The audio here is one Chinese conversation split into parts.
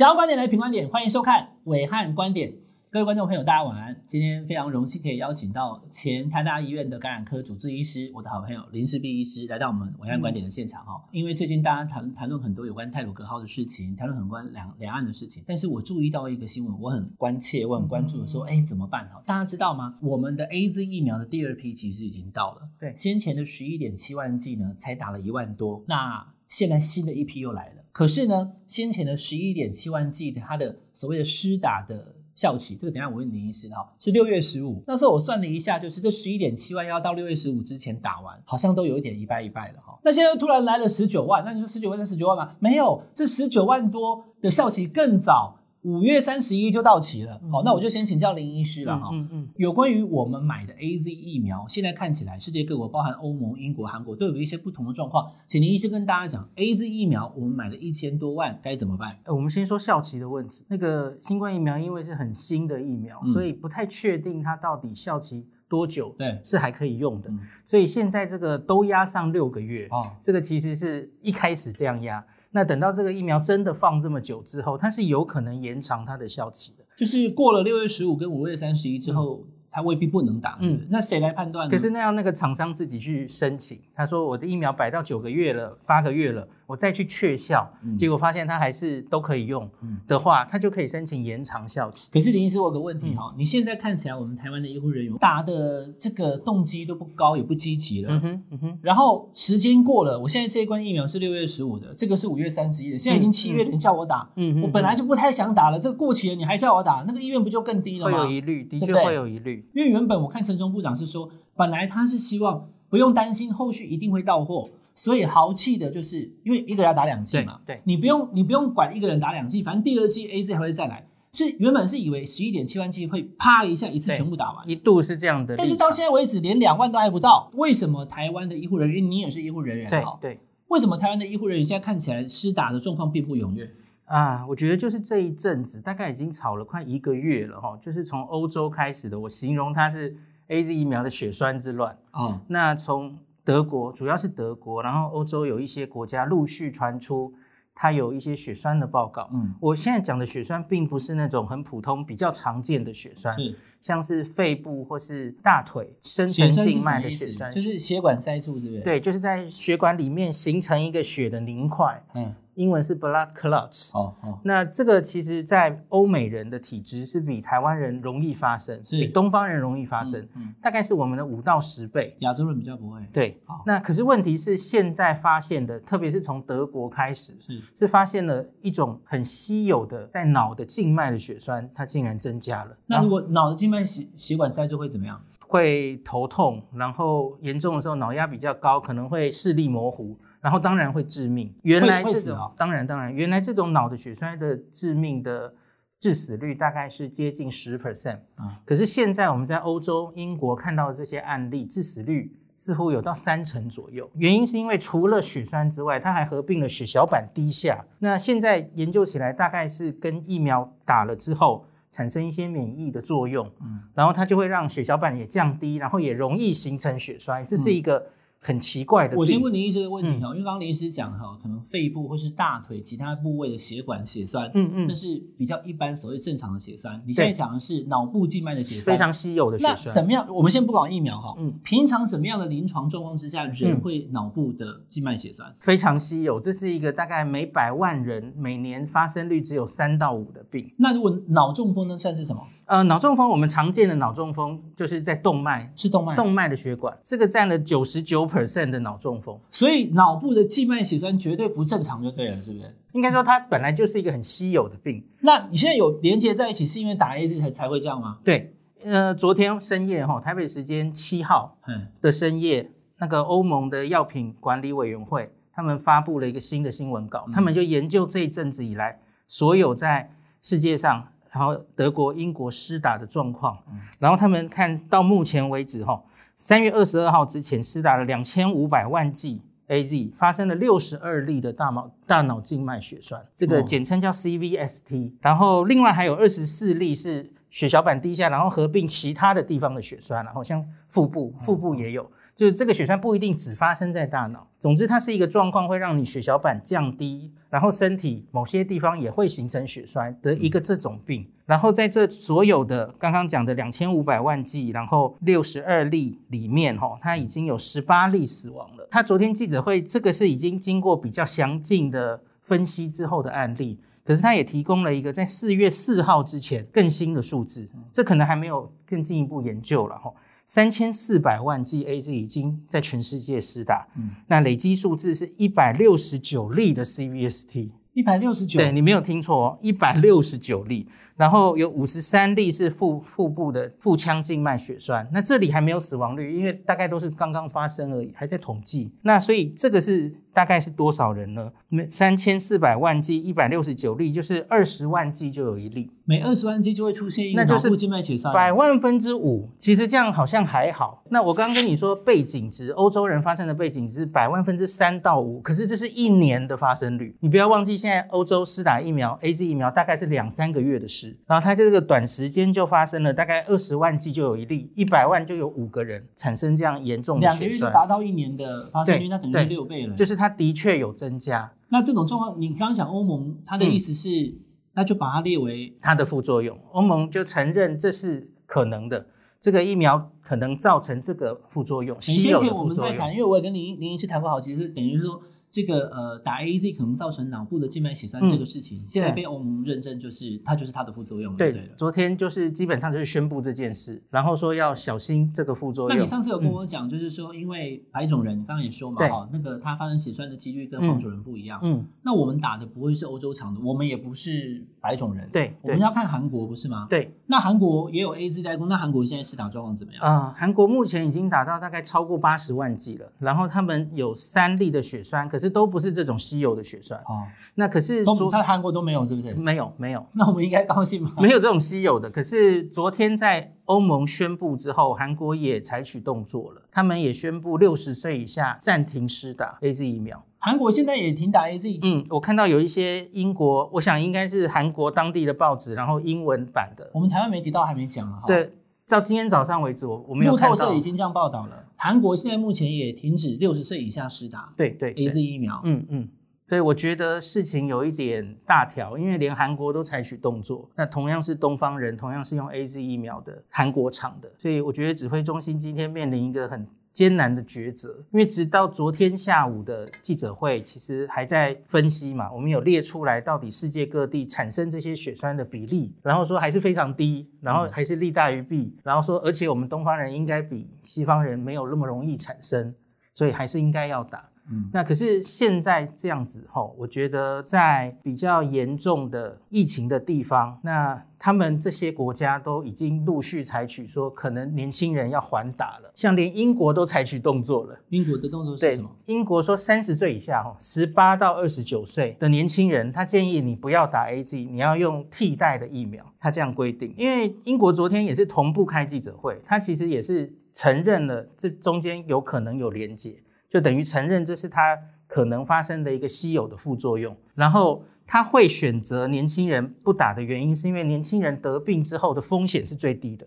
想要观点来评观点，欢迎收看伟汉观点。各位观众朋友，大家晚安。今天非常荣幸可以邀请到前台大医院的感染科主治医师，我的好朋友林世璧医师来到我们伟汉观点的现场哈。因为最近大家谈谈论很多有关泰鲁格号的事情，谈论很多两两岸的事情，但是我注意到一个新闻，我很关切，我很关注的说，哎，怎么办哈？大家知道吗？我们的 AZ 疫苗的第二批其实已经到了，对，先前的十一点七万剂呢，才打了一万多，那现在新的一批又来了。可是呢，先前的十一点七万剂的它的所谓的施打的。效期，这个等下我问林医师哈，是六月十五。那时候我算了一下，就是这十一点七万要到六月十五之前打完，好像都有一点一败一败了哈。那现在又突然来了十九万，那你说十九万是十九万吗？没有，这十九万多的效期更早。五月三十一就到期了，好，那我就先请教林医师了哈。嗯嗯，有关于我们买的 AZ 疫苗，现在看起来世界各国，包含欧盟、英国、韩国，都有一些不同的状况，请林医师跟大家讲，AZ 疫苗我们买了一千多万，该怎么办？我们先说效期的问题。那个新冠疫苗因为是很新的疫苗，所以不太确定它到底效期多久，对，是还可以用的。所以现在这个都压上六个月，哦，这个其实是一开始这样压。那等到这个疫苗真的放这么久之后，它是有可能延长它的效期的，就是过了六月十五跟五月三十一之后，嗯、它未必不能打。嗯，那谁来判断呢？可是那要那个厂商自己去申请，他说我的疫苗摆到九个月了，八个月了。我再去确效，结果发现它还是都可以用的话，他就可以申请延长效期。可是林医师，我有个问题哈，你现在看起来我们台湾的医护人员打的这个动机都不高，也不积极了。嗯哼，嗯哼。然后时间过了，我现在这一关疫苗是六月十五的，这个是五月三十一的，现在已经七月了，你叫我打，嗯，我本来就不太想打了，这个过期了，你还叫我打，那个意愿不就更低了吗？会有疑虑，的确会有疑虑。因为原本我看陈松部长是说，本来他是希望不用担心后续一定会到货。所以豪气的就是，因为一个人要打两季嘛，对，对你不用你不用管一个人打两季，反正第二季 AZ 还会再来。是原本是以为十一点七万剂会啪一下一次全部打完，一度是这样的，但是到现在为止连两万都还不到。为什么台湾的医护人员，你也是医护人员，对对，为什么台湾的医护人员现在看起来施打的状况并不踊跃啊？我觉得就是这一阵子大概已经炒了快一个月了哈，就是从欧洲开始的，我形容它是 AZ 疫苗的血栓之乱啊。嗯、那从德国主要是德国，然后欧洲有一些国家陆续传出，它有一些血栓的报告。嗯，我现在讲的血栓并不是那种很普通、比较常见的血栓，是像是肺部或是大腿深层静脉的血栓，就是血管塞住，对不对？对，就是在血管里面形成一个血的凝块。嗯。英文是 blood clots。哦哦，那这个其实，在欧美人的体质是比台湾人容易发生，是比东方人容易发生，嗯，嗯大概是我们的五到十倍。亚洲人比较不会。对，好那可是问题是现在发现的，特别是从德国开始，是是发现了一种很稀有的在脑的静脉的血栓，它竟然增加了。那如果脑的静脉血血管塞住会怎么样？会头痛，然后严重的时候脑压比较高，可能会视力模糊。然后当然会致命。原来这种、哦、当然当然，原来这种脑的血栓的致命的致死率大概是接近十 percent 啊。可是现在我们在欧洲、英国看到的这些案例，致死率似乎有到三成左右。原因是因为除了血栓之外，它还合并了血小板低下。那现在研究起来，大概是跟疫苗打了之后产生一些免疫的作用，嗯，然后它就会让血小板也降低，然后也容易形成血栓。这是一个。很奇怪的，我先问林医师的问题哈，嗯、因为刚刚林医师讲哈，可能肺部或是大腿其他部位的血管血栓，嗯嗯，那是比较一般所谓正常的血栓。你现在讲的是脑部静脉的血栓，非常稀有的血栓。那什么样？我们先不管疫苗哈，嗯，平常什么样的临床状况之下，人会脑部的静脉血栓？非常稀有，这是一个大概每百万人每年发生率只有三到五的病。那如果脑中风呢，算是什么？呃，脑中风我们常见的脑中风就是在动脉，是动脉，动脉的血管，这个占了九十九 percent 的脑中风，所以脑部的静脉血栓绝对不正常就对了，是不是？应该说它本来就是一个很稀有的病。那你现在有连接在一起，是因为打 AZ 才才会这样吗？对，呃，昨天深夜哈，台北时间七号的深夜，嗯、那个欧盟的药品管理委员会他们发布了一个新的新闻稿，嗯、他们就研究这一阵子以来所有在世界上。然后德国、英国施打的状况，然后他们看到目前为止，哈，三月二十二号之前施打了两千五百万剂 AZ，发生了六十二例的大脑大脑静脉血栓，这个简称叫 CVST。然后另外还有二十四例是血小板低下，然后合并其他的地方的血栓，然后像腹部，腹部也有。就是这个血栓不一定只发生在大脑，总之它是一个状况，会让你血小板降低，然后身体某些地方也会形成血栓的一个这种病。然后在这所有的刚刚讲的两千五百万剂，然后六十二例里面，哈，它已经有十八例死亡了。他昨天记者会，这个是已经经过比较详尽的分析之后的案例，可是他也提供了一个在四月四号之前更新的数字，这可能还没有更进一步研究了，哈。三千四百万剂 AZ 已经在全世界施打，嗯，那累积数字是一百六十九例的 CVST，一百六十九，对，你没有听错哦，一百六十九例。然后有五十三例是腹腹部的腹腔静脉血栓，那这里还没有死亡率，因为大概都是刚刚发生而已，还在统计。那所以这个是大概是多少人呢？每三千四百万剂，一百六十九例，就是二十万剂就有一例，每二十万剂就会出现一个脑部静脉血栓，百万分之五。其实这样好像还好。那我刚刚跟你说背景值，欧洲人发生的背景值是百万分之三到五，可是这是一年的发生率。你不要忘记，现在欧洲施打疫苗，AZ 疫苗大概是两三个月的事。然后它这个短时间就发生了，大概二十万剂就有一例，一百万就有五个人产生这样严重的血栓。两个月就达到一年的发生率，那等于六倍了。就是它的确有增加。那这种状况，你刚刚讲欧盟，它的意思是，嗯、那就把它列为它的副作用。欧盟就承认这是可能的，这个疫苗可能造成这个副作用。先前我们在谈，因为我也跟林林医师谈过好几次，等于说。这个呃，打 AZ 可能造成脑部的静脉血栓这个事情，嗯、现在被欧盟认证，就是它就是它的副作用。对，对，昨天就是基本上就是宣布这件事，然后说要小心这个副作用。那你上次有跟我讲，就是说因为白种人，你刚刚也说嘛，哈，那个他发生血栓的几率跟黄种人不一样。嗯，那我们打的不会是欧洲厂的，我们也不是白种人。对，我们要看韩国不是吗？对，那韩国也有 AZ 代工，那韩国现在施打状况怎么样？啊、呃，韩国目前已经打到大概超过八十万剂了，然后他们有三例的血栓，可是都不是这种。稀有的血栓哦，那可是都他韩国都没有，是不是？没有，没有。那我们应该高兴吗？没有这种稀有的。可是昨天在欧盟宣布之后，韩国也采取动作了，他们也宣布六十岁以下暂停施打 AZ 疫苗。韩国现在也停打 AZ？嗯，我看到有一些英国，我想应该是韩国当地的报纸，然后英文版的。我们台湾媒体倒还没讲啊。对，到今天早上为止，我我没有。路透社已经这样报道了。韩国现在目前也停止六十岁以下施打对对 AZ 疫苗。嗯嗯。所以我觉得事情有一点大条，因为连韩国都采取动作。那同样是东方人，同样是用 AZ 疫苗的韩国厂的，所以我觉得指挥中心今天面临一个很艰难的抉择。因为直到昨天下午的记者会，其实还在分析嘛，我们有列出来到底世界各地产生这些血栓的比例，然后说还是非常低，然后还是利大于弊，然后说而且我们东方人应该比西方人没有那么容易产生，所以还是应该要打。嗯，那可是现在这样子吼，我觉得在比较严重的疫情的地方，那他们这些国家都已经陆续采取说，可能年轻人要缓打了，像连英国都采取动作了。英国的动作是什么？英国说三十岁以下哈，十八到二十九岁的年轻人，他建议你不要打 AZ，你要用替代的疫苗，他这样规定。因为英国昨天也是同步开记者会，他其实也是承认了这中间有可能有连结。就等于承认这是他可能发生的一个稀有的副作用，然后他会选择年轻人不打的原因，是因为年轻人得病之后的风险是最低的，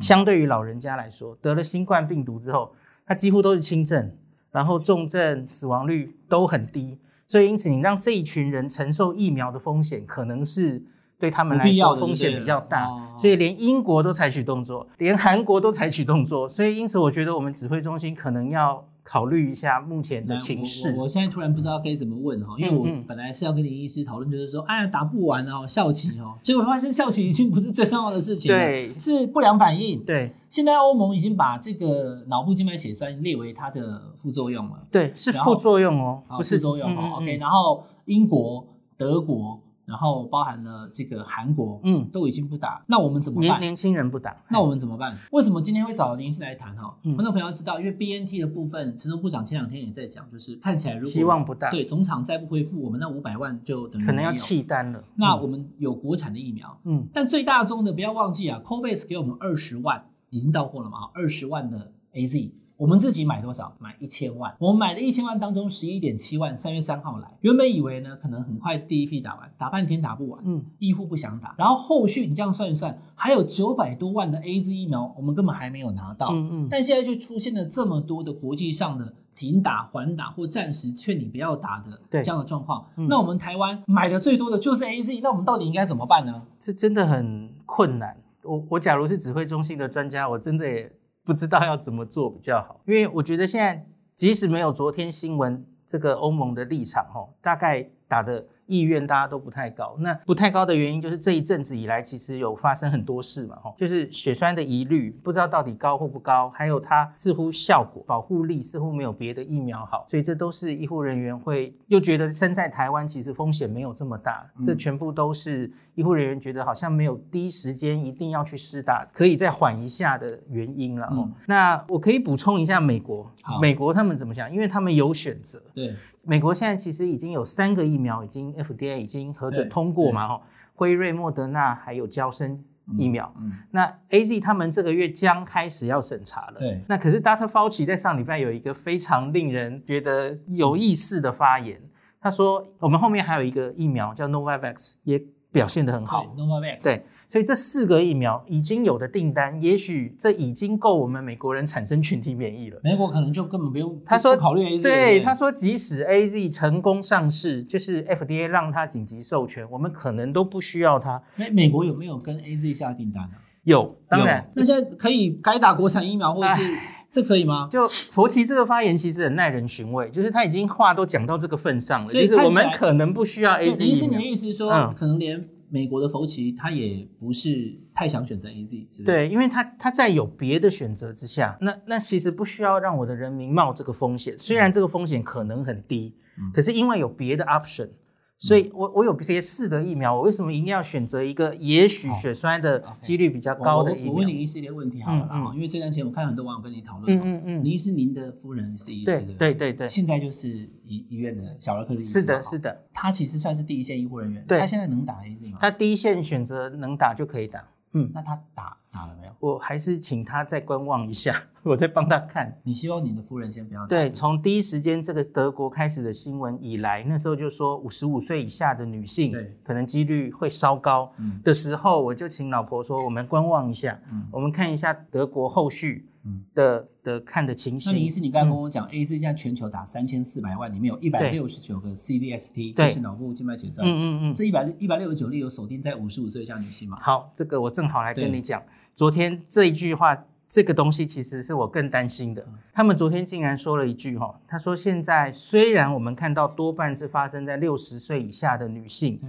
相对于老人家来说，得了新冠病毒之后，他几乎都是轻症，然后重症死亡率都很低，所以因此你让这一群人承受疫苗的风险，可能是对他们来说风险比较大，所以连英国都采取动作，连韩国都采取动作，所以因此我觉得我们指挥中心可能要。考虑一下目前的情势。我现在突然不知道该怎么问哈，因为我本来是要跟林医师讨论，就是说，哎呀，打不完哦，效期哦，结果发现效期已经不是最重要的事情了，对，是不良反应。对，现在欧盟已经把这个脑部静脉血栓列为它的副作用了。对，是副作用哦，不是副作用哦。OK，然后英国、德国。然后包含了这个韩国，嗯，都已经不打，那我们怎么办？年年轻人不打，那我们怎么办？为什么今天会找林医师来谈哈？观众朋友要知道，因为 BNT 的部分，陈时中部长前两天也在讲，就是看起来如果希望不大，对，总厂再不恢复，我们那五百万就等于可能要弃单了。那我们有国产的疫苗，嗯，但最大宗的不要忘记啊，COVAX 给我们二十万，已经到货了嘛？二十万的 AZ。我们自己买多少？买一千万。我们买的一千万当中，十一点七万三月三号来，原本以为呢，可能很快第一批打完，打半天打不完，嗯，医护不想打。然后后续你这样算一算，还有九百多万的 AZ 疫苗，我们根本还没有拿到。嗯嗯。但现在就出现了这么多的国际上的停打、缓打或暂时劝你不要打的这样的状况。那我们台湾买的最多的就是 AZ，那我们到底应该怎么办呢？这真的很困难。我我假如是指挥中心的专家，我真的也。不知道要怎么做比较好，因为我觉得现在即使没有昨天新闻这个欧盟的立场，吼，大概打的。意愿大家都不太高，那不太高的原因就是这一阵子以来，其实有发生很多事嘛，吼，就是血栓的疑虑，不知道到底高或不高，还有它似乎效果保护力似乎没有别的疫苗好，所以这都是医护人员会又觉得身在台湾其实风险没有这么大，这全部都是医护人员觉得好像没有第一时间一定要去施打，可以再缓一下的原因了。嗯，那我可以补充一下美国，美国他们怎么想？因为他们有选择，对。美国现在其实已经有三个疫苗已经 FDA 已经核准通过嘛，哈，辉瑞、莫德纳还有交生疫苗。嗯，嗯那 AZ 他们这个月将开始要审查了。对，那可是 Dr. Fauci 在上礼拜有一个非常令人觉得有意思的发言，他说我们后面还有一个疫苗叫 Novavax 也表现得很好。Novavax 对。所以这四个疫苗已经有的订单，也许这已经够我们美国人产生群体免疫了。美国可能就根本不用他说考虑 AZ。对，他说即使 AZ 成功上市，就是 FDA 让他紧急授权，我们可能都不需要它。美美国有没有跟 AZ 下订单呢？有，当然。那现在可以改打国产疫苗，或者是这可以吗？就佛奇这个发言其实很耐人寻味，就是他已经话都讲到这个份上了，所以就是我们可能不需要 AZ。你是你的意思说，嗯、可能连。美国的佛奇，他也不是太想选择不是？对，因为他他在有别的选择之下，那那其实不需要让我的人民冒这个风险，虽然这个风险可能很低，嗯、可是因为有别的 option。所以我，我我有这些四的疫苗，我为什么一定要选择一个也许血栓的几率比较高的疫苗？我，问你一系列问题好了啊，因为这段时间我看很多网友跟你讨论。嗯嗯嗯。林医师，您的夫人是医师。对对对对。现在就是医医院的小儿科的医师。是的，是的。他其实算是第一线医护人员。对。他现在能打 AZ 吗？他第一线选择能打就可以打。嗯，那他打打了没有？我还是请他再观望一下，我再帮他看。你希望你的夫人先不要打？对，从第一时间这个德国开始的新闻以来，那时候就说五十五岁以下的女性，对，可能几率会稍高。嗯，的时候我就请老婆说，我们观望一下，嗯，我们看一下德国后续。的的看的情形。那意思你刚刚跟我讲、嗯、，AZ 现在全球打三千四百万，里面有一百六十九个 CVST，对就是脑部静脉血栓。嗯嗯嗯，这一百一百六十九例有锁定在五十五岁以下女性吗？好，这个我正好来跟你讲。对昨天这一句话，这个东西其实是我更担心的。嗯、他们昨天竟然说了一句哈，他说现在虽然我们看到多半是发生在六十岁以下的女性，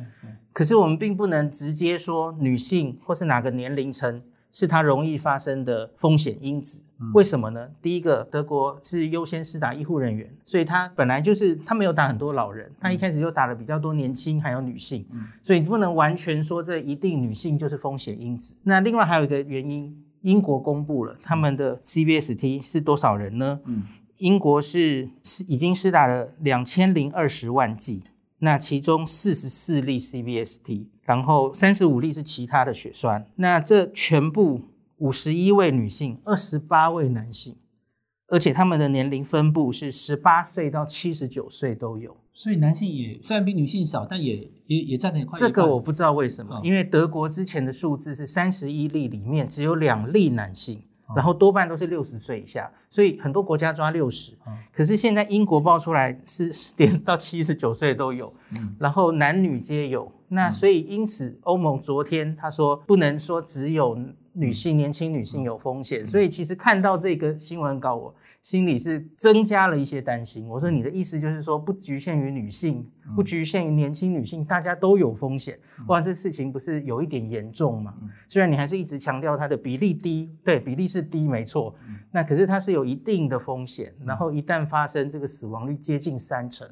可是我们并不能直接说女性或是哪个年龄层。是它容易发生的风险因子，为什么呢？第一个，德国是优先施打医护人员，所以他本来就是他没有打很多老人，他一开始就打了比较多年轻还有女性，所以不能完全说这一定女性就是风险因子。那另外还有一个原因，英国公布了他们的 CVST 是多少人呢？英国是是已经施打了两千零二十万剂。那其中四十四例 CVST，然后三十五例是其他的血栓。那这全部五十一位女性，二十八位男性，而且他们的年龄分布是十八岁到七十九岁都有。所以男性也虽然比女性少，但也也也占得很快。这个我不知道为什么，因为德国之前的数字是三十一例里面只有两例男性。然后多半都是六十岁以下，所以很多国家抓六十，可是现在英国爆出来是点到七十九岁都有，然后男女皆有。那所以因此欧盟昨天他说不能说只有女性年轻女性有风险，所以其实看到这个新闻稿我。心里是增加了一些担心。我说你的意思就是说，不局限于女性，不局限于年轻女性，大家都有风险。哇，这事情不是有一点严重吗？虽然你还是一直强调它的比例低，对，比例是低，没错。那可是它是有一定的风险，然后一旦发生，这个死亡率接近三成。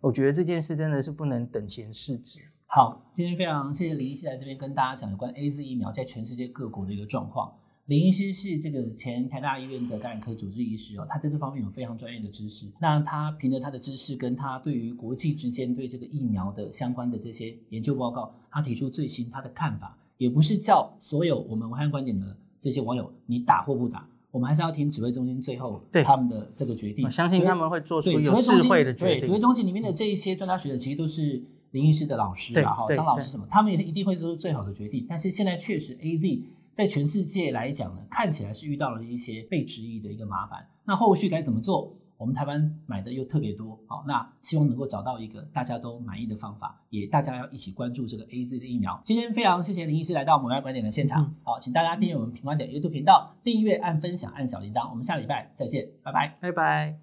我觉得这件事真的是不能等闲视之。好，今天非常谢谢林医师来这边跟大家讲有关 AZ 疫苗在全世界各国的一个状况。林医师是这个前台大医院的感染科主治医师哦，他在这方面有非常专业的知识。那他凭着他的知识，跟他对于国际之间对这个疫苗的相关的这些研究报告，他提出最新他的看法，也不是叫所有我们暐瀚观点的这些网友你打或不打。我们还是要听指挥中心最后他们的这个决定。我相信他们会做出有智慧的决定。对，指挥中心里面的这一些专家学者，其实都是林医师的老师啦，哈，张老师什么，他们也一定会做出最好的决定。但是现在确实，AZ 在全世界来讲呢，看起来是遇到了一些被质疑的一个麻烦。那后续该怎么做？我们台湾买的又特别多，好，那希望能够找到一个大家都满意的方法，也大家要一起关注这个 AZ 的疫苗。今天非常谢谢林医师来到我们玮爱观点的现场，好，请大家订阅我们平观点 YouTube 频道，订阅、按分享、按小铃铛，我们下礼拜再见，拜拜，拜拜。